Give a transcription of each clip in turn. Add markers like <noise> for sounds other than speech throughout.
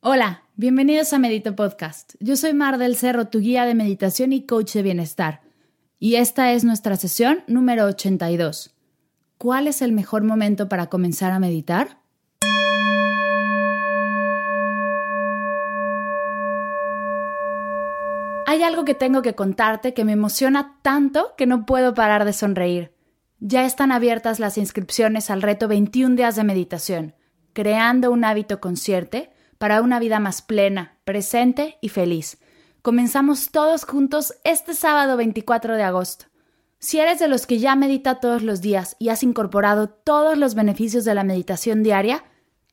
Hola, bienvenidos a Medito Podcast. Yo soy Mar del Cerro, tu guía de meditación y coach de bienestar. Y esta es nuestra sesión número 82. ¿Cuál es el mejor momento para comenzar a meditar? Hay algo que tengo que contarte que me emociona tanto que no puedo parar de sonreír. Ya están abiertas las inscripciones al reto 21 días de meditación, creando un hábito consciente para una vida más plena, presente y feliz. Comenzamos todos juntos este sábado 24 de agosto. Si eres de los que ya medita todos los días y has incorporado todos los beneficios de la meditación diaria,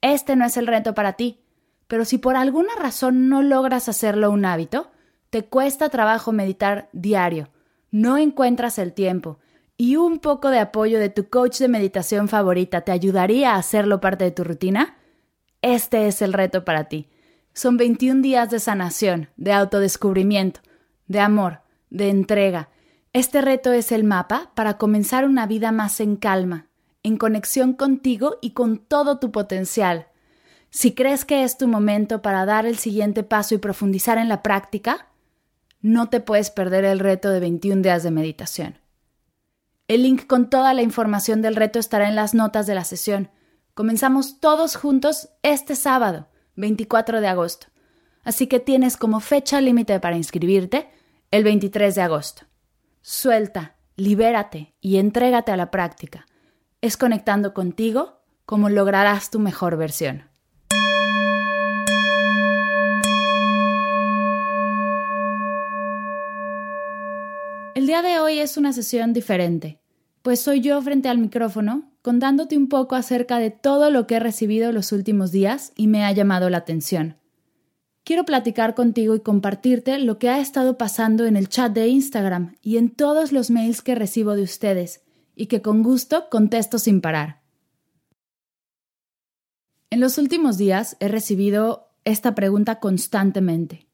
este no es el reto para ti. Pero si por alguna razón no logras hacerlo un hábito, te cuesta trabajo meditar diario, no encuentras el tiempo y un poco de apoyo de tu coach de meditación favorita te ayudaría a hacerlo parte de tu rutina, este es el reto para ti. Son 21 días de sanación, de autodescubrimiento, de amor, de entrega. Este reto es el mapa para comenzar una vida más en calma, en conexión contigo y con todo tu potencial. Si crees que es tu momento para dar el siguiente paso y profundizar en la práctica, no te puedes perder el reto de 21 días de meditación. El link con toda la información del reto estará en las notas de la sesión. Comenzamos todos juntos este sábado, 24 de agosto. Así que tienes como fecha límite para inscribirte el 23 de agosto. Suelta, libérate y entrégate a la práctica. Es conectando contigo como lograrás tu mejor versión. El día de hoy es una sesión diferente, pues soy yo frente al micrófono contándote un poco acerca de todo lo que he recibido los últimos días y me ha llamado la atención. Quiero platicar contigo y compartirte lo que ha estado pasando en el chat de Instagram y en todos los mails que recibo de ustedes y que con gusto contesto sin parar. En los últimos días he recibido esta pregunta constantemente.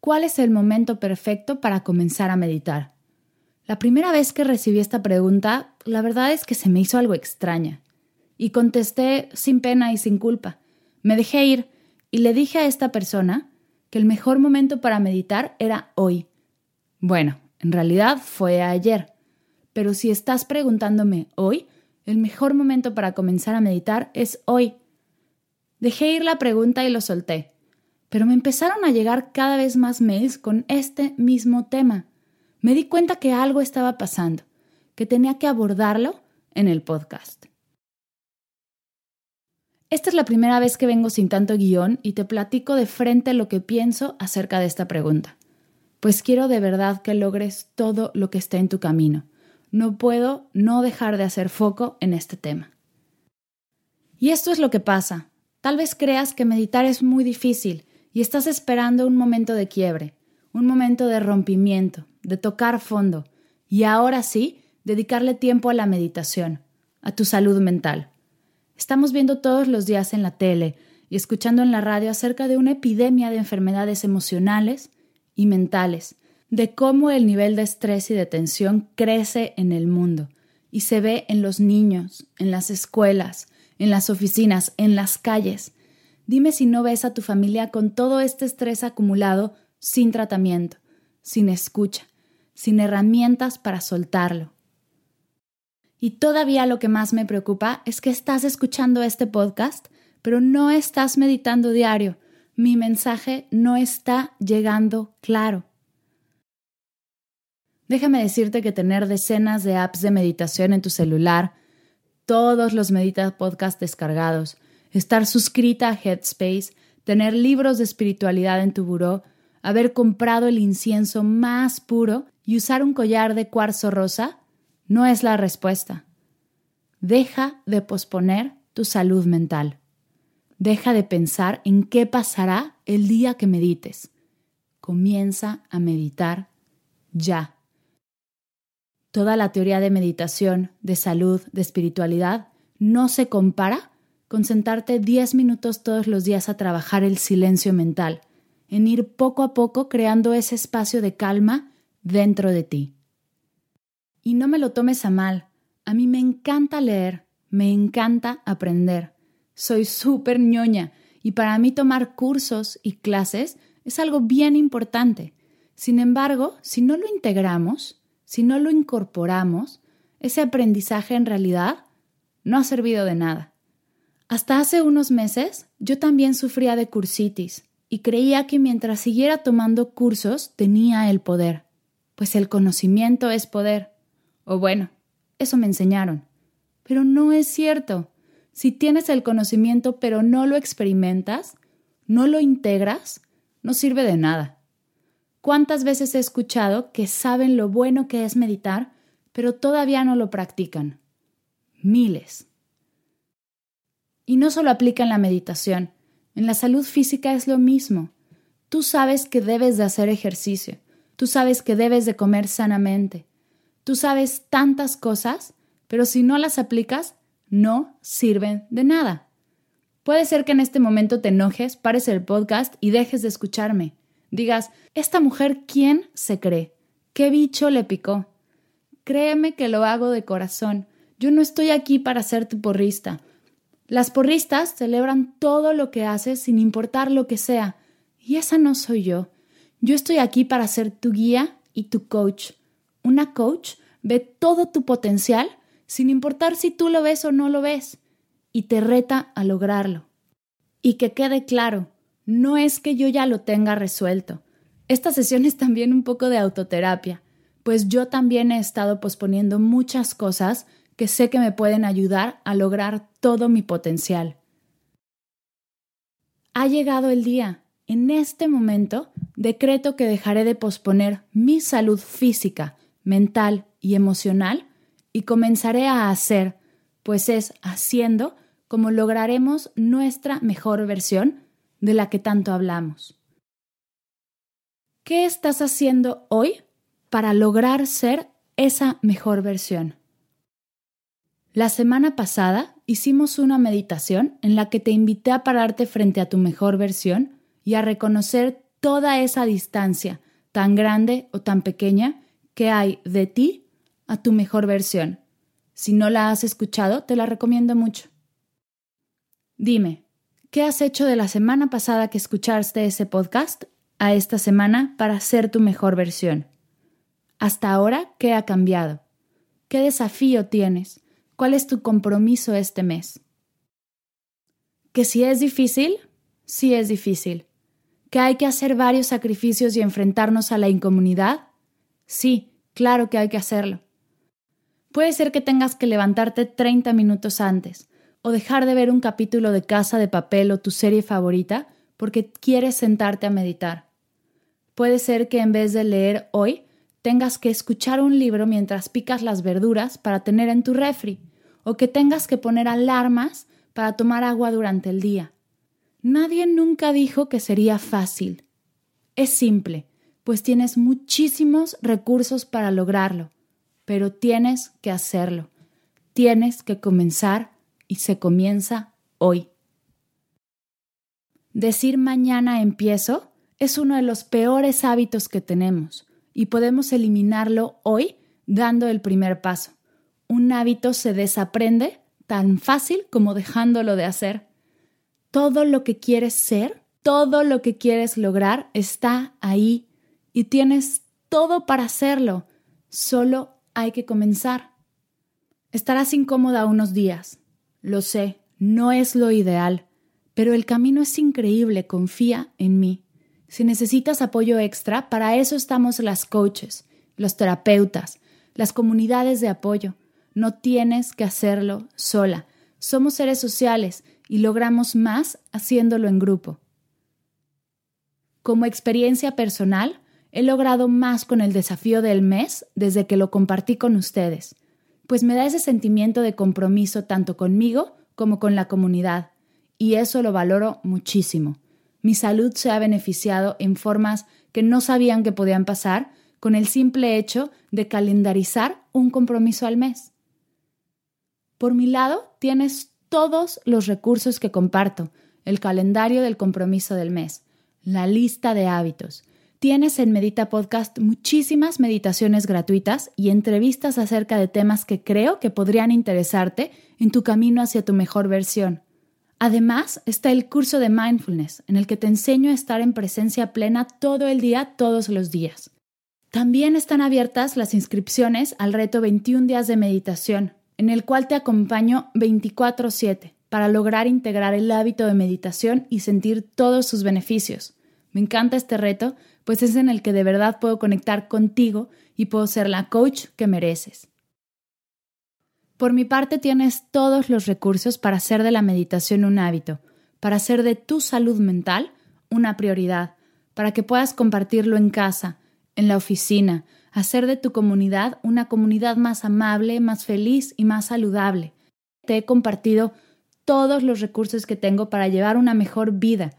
¿Cuál es el momento perfecto para comenzar a meditar? La primera vez que recibí esta pregunta, la verdad es que se me hizo algo extraña. Y contesté sin pena y sin culpa. Me dejé ir y le dije a esta persona que el mejor momento para meditar era hoy. Bueno, en realidad fue ayer. Pero si estás preguntándome hoy, el mejor momento para comenzar a meditar es hoy. Dejé ir la pregunta y lo solté pero me empezaron a llegar cada vez más mails con este mismo tema. Me di cuenta que algo estaba pasando, que tenía que abordarlo en el podcast. Esta es la primera vez que vengo sin tanto guion y te platico de frente lo que pienso acerca de esta pregunta, pues quiero de verdad que logres todo lo que está en tu camino. No puedo no dejar de hacer foco en este tema. Y esto es lo que pasa. Tal vez creas que meditar es muy difícil y estás esperando un momento de quiebre, un momento de rompimiento, de tocar fondo, y ahora sí, dedicarle tiempo a la meditación, a tu salud mental. Estamos viendo todos los días en la tele y escuchando en la radio acerca de una epidemia de enfermedades emocionales y mentales, de cómo el nivel de estrés y de tensión crece en el mundo y se ve en los niños, en las escuelas, en las oficinas, en las calles. Dime si no ves a tu familia con todo este estrés acumulado sin tratamiento, sin escucha, sin herramientas para soltarlo. Y todavía lo que más me preocupa es que estás escuchando este podcast, pero no estás meditando diario. Mi mensaje no está llegando claro. Déjame decirte que tener decenas de apps de meditación en tu celular, todos los Medita Podcast descargados, estar suscrita a Headspace, tener libros de espiritualidad en tu buró, haber comprado el incienso más puro y usar un collar de cuarzo rosa, no es la respuesta. Deja de posponer tu salud mental. deja de pensar en qué pasará el día que medites. Comienza a meditar ya. Toda la teoría de meditación, de salud, de espiritualidad, no se compara con sentarte 10 minutos todos los días a trabajar el silencio mental, en ir poco a poco creando ese espacio de calma dentro de ti. Y no me lo tomes a mal, a mí me encanta leer, me encanta aprender. Soy súper ñoña y para mí tomar cursos y clases es algo bien importante. Sin embargo, si no lo integramos, si no lo incorporamos, ese aprendizaje en realidad no ha servido de nada. Hasta hace unos meses yo también sufría de cursitis y creía que mientras siguiera tomando cursos tenía el poder, pues el conocimiento es poder. O bueno, eso me enseñaron. Pero no es cierto. Si tienes el conocimiento pero no lo experimentas, no lo integras, no sirve de nada. ¿Cuántas veces he escuchado que saben lo bueno que es meditar, pero todavía no lo practican? Miles. Y no solo aplica en la meditación, en la salud física es lo mismo. Tú sabes que debes de hacer ejercicio, tú sabes que debes de comer sanamente, tú sabes tantas cosas, pero si no las aplicas, no sirven de nada. Puede ser que en este momento te enojes, pares el podcast y dejes de escucharme. Digas, ¿esta mujer quién se cree? ¿Qué bicho le picó? Créeme que lo hago de corazón. Yo no estoy aquí para ser tu porrista. Las porristas celebran todo lo que haces sin importar lo que sea. Y esa no soy yo. Yo estoy aquí para ser tu guía y tu coach. Una coach ve todo tu potencial sin importar si tú lo ves o no lo ves y te reta a lograrlo. Y que quede claro, no es que yo ya lo tenga resuelto. Esta sesión es <laughs> también un poco de autoterapia, pues yo también he estado posponiendo muchas cosas que sé que me pueden ayudar a lograr todo mi potencial. Ha llegado el día. En este momento decreto que dejaré de posponer mi salud física, mental y emocional y comenzaré a hacer, pues es haciendo como lograremos nuestra mejor versión de la que tanto hablamos. ¿Qué estás haciendo hoy para lograr ser esa mejor versión? La semana pasada hicimos una meditación en la que te invité a pararte frente a tu mejor versión y a reconocer toda esa distancia, tan grande o tan pequeña, que hay de ti a tu mejor versión. Si no la has escuchado, te la recomiendo mucho. Dime, ¿qué has hecho de la semana pasada que escuchaste ese podcast a esta semana para ser tu mejor versión? Hasta ahora, ¿qué ha cambiado? ¿Qué desafío tienes? ¿Cuál es tu compromiso este mes? Que si es difícil, sí es difícil. Que hay que hacer varios sacrificios y enfrentarnos a la incomunidad, sí, claro que hay que hacerlo. Puede ser que tengas que levantarte 30 minutos antes o dejar de ver un capítulo de Casa de Papel o tu serie favorita porque quieres sentarte a meditar. Puede ser que en vez de leer hoy, tengas que escuchar un libro mientras picas las verduras para tener en tu refri o que tengas que poner alarmas para tomar agua durante el día. Nadie nunca dijo que sería fácil. Es simple, pues tienes muchísimos recursos para lograrlo, pero tienes que hacerlo. Tienes que comenzar y se comienza hoy. Decir mañana empiezo es uno de los peores hábitos que tenemos y podemos eliminarlo hoy dando el primer paso un hábito se desaprende tan fácil como dejándolo de hacer. Todo lo que quieres ser, todo lo que quieres lograr está ahí y tienes todo para hacerlo. Solo hay que comenzar. Estarás incómoda unos días. Lo sé, no es lo ideal, pero el camino es increíble, confía en mí. Si necesitas apoyo extra, para eso estamos las coaches, los terapeutas, las comunidades de apoyo. No tienes que hacerlo sola. Somos seres sociales y logramos más haciéndolo en grupo. Como experiencia personal, he logrado más con el desafío del mes desde que lo compartí con ustedes, pues me da ese sentimiento de compromiso tanto conmigo como con la comunidad, y eso lo valoro muchísimo. Mi salud se ha beneficiado en formas que no sabían que podían pasar con el simple hecho de calendarizar un compromiso al mes. Por mi lado, tienes todos los recursos que comparto, el calendario del compromiso del mes, la lista de hábitos. Tienes en Medita Podcast muchísimas meditaciones gratuitas y entrevistas acerca de temas que creo que podrían interesarte en tu camino hacia tu mejor versión. Además, está el curso de mindfulness, en el que te enseño a estar en presencia plena todo el día, todos los días. También están abiertas las inscripciones al reto 21 días de meditación, en el cual te acompaño 24/7 para lograr integrar el hábito de meditación y sentir todos sus beneficios. Me encanta este reto, pues es en el que de verdad puedo conectar contigo y puedo ser la coach que mereces. Por mi parte tienes todos los recursos para hacer de la meditación un hábito, para hacer de tu salud mental una prioridad, para que puedas compartirlo en casa, en la oficina, hacer de tu comunidad una comunidad más amable, más feliz y más saludable. Te he compartido todos los recursos que tengo para llevar una mejor vida,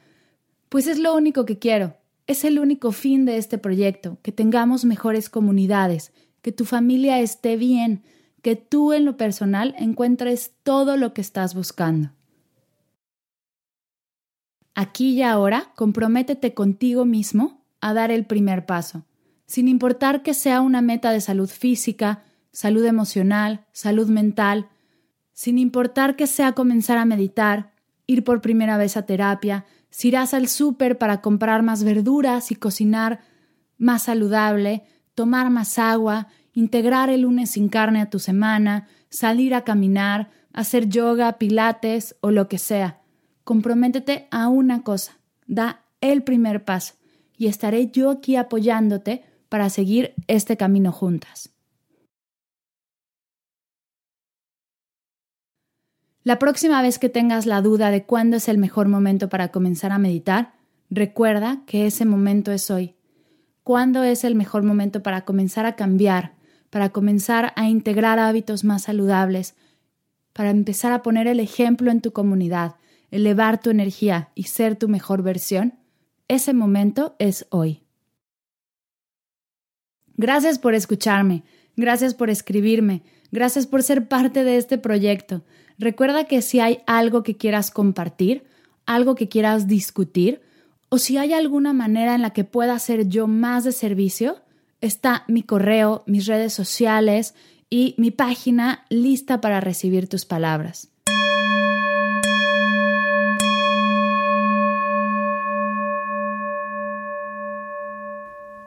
pues es lo único que quiero, es el único fin de este proyecto, que tengamos mejores comunidades, que tu familia esté bien, que tú en lo personal encuentres todo lo que estás buscando. Aquí y ahora, comprométete contigo mismo a dar el primer paso sin importar que sea una meta de salud física, salud emocional, salud mental, sin importar que sea comenzar a meditar, ir por primera vez a terapia, si irás al súper para comprar más verduras y cocinar más saludable, tomar más agua, integrar el lunes sin carne a tu semana, salir a caminar, hacer yoga, pilates o lo que sea. Comprométete a una cosa, da el primer paso y estaré yo aquí apoyándote para seguir este camino juntas. La próxima vez que tengas la duda de cuándo es el mejor momento para comenzar a meditar, recuerda que ese momento es hoy. ¿Cuándo es el mejor momento para comenzar a cambiar, para comenzar a integrar hábitos más saludables, para empezar a poner el ejemplo en tu comunidad, elevar tu energía y ser tu mejor versión? Ese momento es hoy. Gracias por escucharme, gracias por escribirme, gracias por ser parte de este proyecto. Recuerda que si hay algo que quieras compartir, algo que quieras discutir, o si hay alguna manera en la que pueda ser yo más de servicio, está mi correo, mis redes sociales y mi página lista para recibir tus palabras.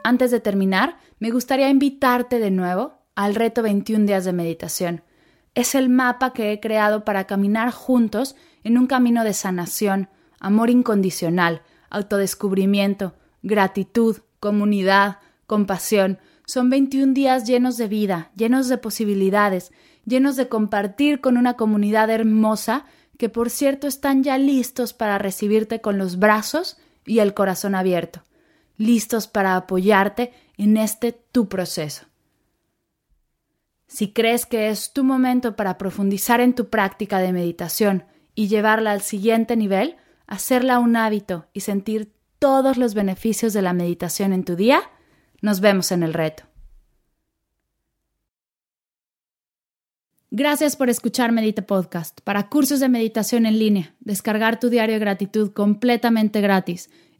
Antes de terminar, me gustaría invitarte de nuevo al reto 21 días de meditación. Es el mapa que he creado para caminar juntos en un camino de sanación, amor incondicional, autodescubrimiento, gratitud, comunidad, compasión. Son 21 días llenos de vida, llenos de posibilidades, llenos de compartir con una comunidad hermosa que por cierto están ya listos para recibirte con los brazos y el corazón abierto listos para apoyarte en este tu proceso. Si crees que es tu momento para profundizar en tu práctica de meditación y llevarla al siguiente nivel, hacerla un hábito y sentir todos los beneficios de la meditación en tu día, nos vemos en el reto. Gracias por escuchar Medita Podcast. Para cursos de meditación en línea, descargar tu diario de gratitud completamente gratis